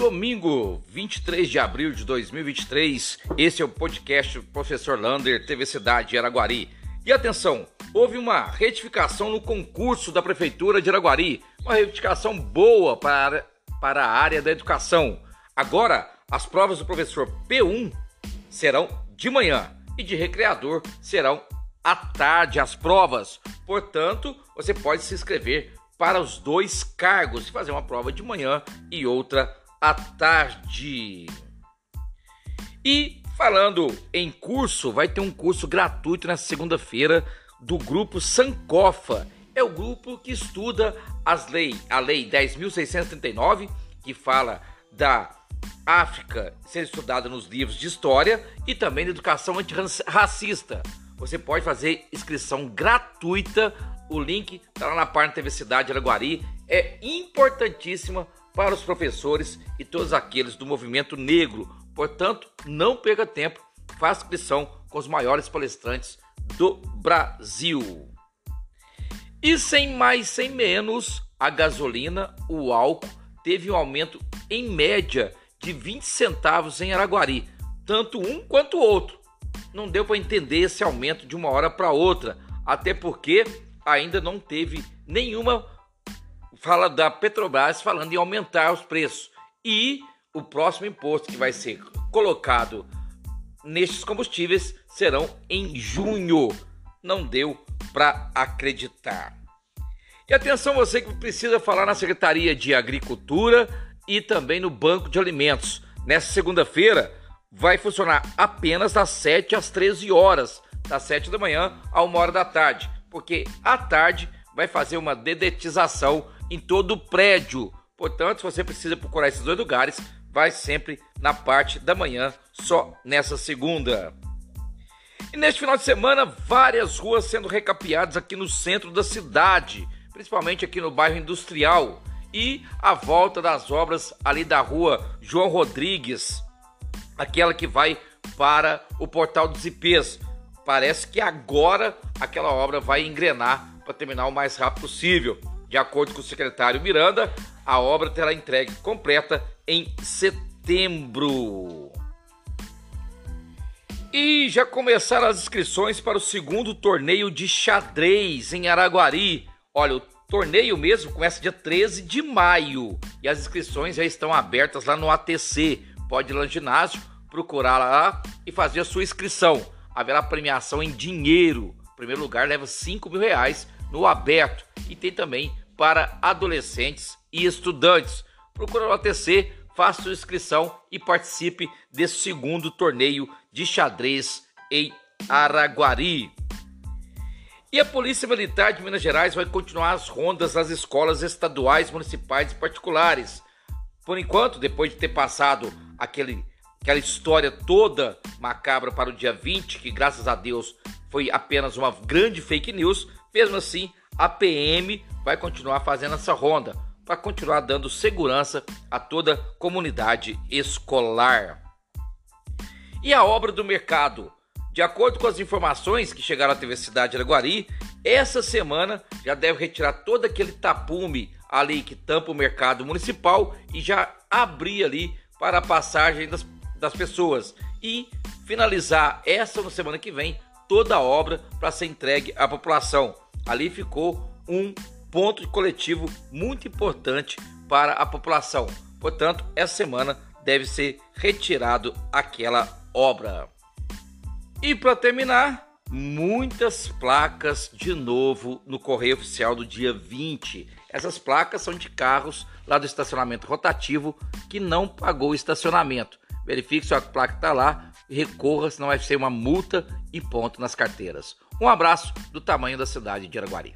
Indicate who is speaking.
Speaker 1: Domingo, 23 de abril de 2023, esse é o podcast Professor Lander, TV Cidade de Araguari. E atenção, houve uma retificação no concurso da Prefeitura de Araguari, uma retificação boa para, para a área da educação. Agora, as provas do professor P1 serão de manhã e de recreador serão à tarde as provas. Portanto, você pode se inscrever para os dois cargos e fazer uma prova de manhã e outra à tarde. E falando em curso, vai ter um curso gratuito na segunda-feira do grupo Sankofa. É o grupo que estuda as leis, a lei 10.639, que fala da África ser estudada nos livros de história e também da educação antirracista. Você pode fazer inscrição gratuita o link está lá na página TV Cidade Araguari. É importantíssima para os professores e todos aqueles do movimento negro. Portanto, não perca tempo, faça inscrição com os maiores palestrantes do Brasil. E sem mais, sem menos, a gasolina, o álcool, teve um aumento em média de 20 centavos em Araguari, tanto um quanto o outro. Não deu para entender esse aumento de uma hora para outra, até porque ainda não teve nenhuma fala da Petrobras falando em aumentar os preços. E o próximo imposto que vai ser colocado nestes combustíveis serão em junho. Não deu para acreditar. E atenção você que precisa falar na Secretaria de Agricultura e também no Banco de Alimentos. Nessa segunda-feira vai funcionar apenas das 7 às 13 horas, das 7 da manhã a 1 hora da tarde porque à tarde vai fazer uma dedetização em todo o prédio. Portanto, se você precisa procurar esses dois lugares, vai sempre na parte da manhã, só nessa segunda. E neste final de semana, várias ruas sendo recapeadas aqui no centro da cidade, principalmente aqui no bairro industrial. E a volta das obras ali da rua João Rodrigues, aquela que vai para o Portal dos IPs parece que agora aquela obra vai engrenar para terminar o mais rápido possível. De acordo com o secretário Miranda, a obra terá entregue completa em setembro. E já começaram as inscrições para o segundo torneio de xadrez em Araguari. Olha, o torneio mesmo começa dia 13 de maio e as inscrições já estão abertas lá no ATC. Pode ir lá no ginásio, procurar lá e fazer a sua inscrição haverá premiação em dinheiro. O primeiro lugar leva 5 mil reais no aberto e tem também para adolescentes e estudantes. Procura no ATC, faça sua inscrição e participe desse segundo torneio de xadrez em Araguari. E a Polícia Militar de Minas Gerais vai continuar as rondas nas escolas estaduais, municipais e particulares. Por enquanto, depois de ter passado aquele aquela história toda macabra para o dia 20, que graças a Deus foi apenas uma grande fake news, mesmo assim a PM vai continuar fazendo essa ronda para continuar dando segurança a toda a comunidade escolar. E a obra do mercado? De acordo com as informações que chegaram à TV Cidade de Araguari, essa semana já deve retirar todo aquele tapume ali que tampa o mercado municipal e já abrir ali para a passagem das das pessoas e finalizar essa na semana que vem toda a obra para ser entregue à população. Ali ficou um ponto coletivo muito importante para a população. Portanto, essa semana deve ser retirado aquela obra. E para terminar, muitas placas de novo no correio oficial do dia 20. Essas placas são de carros lá do estacionamento rotativo que não pagou o estacionamento verifique se a placa está lá, recorra, senão vai ser uma multa e ponto nas carteiras. Um abraço do tamanho da cidade de Araguari.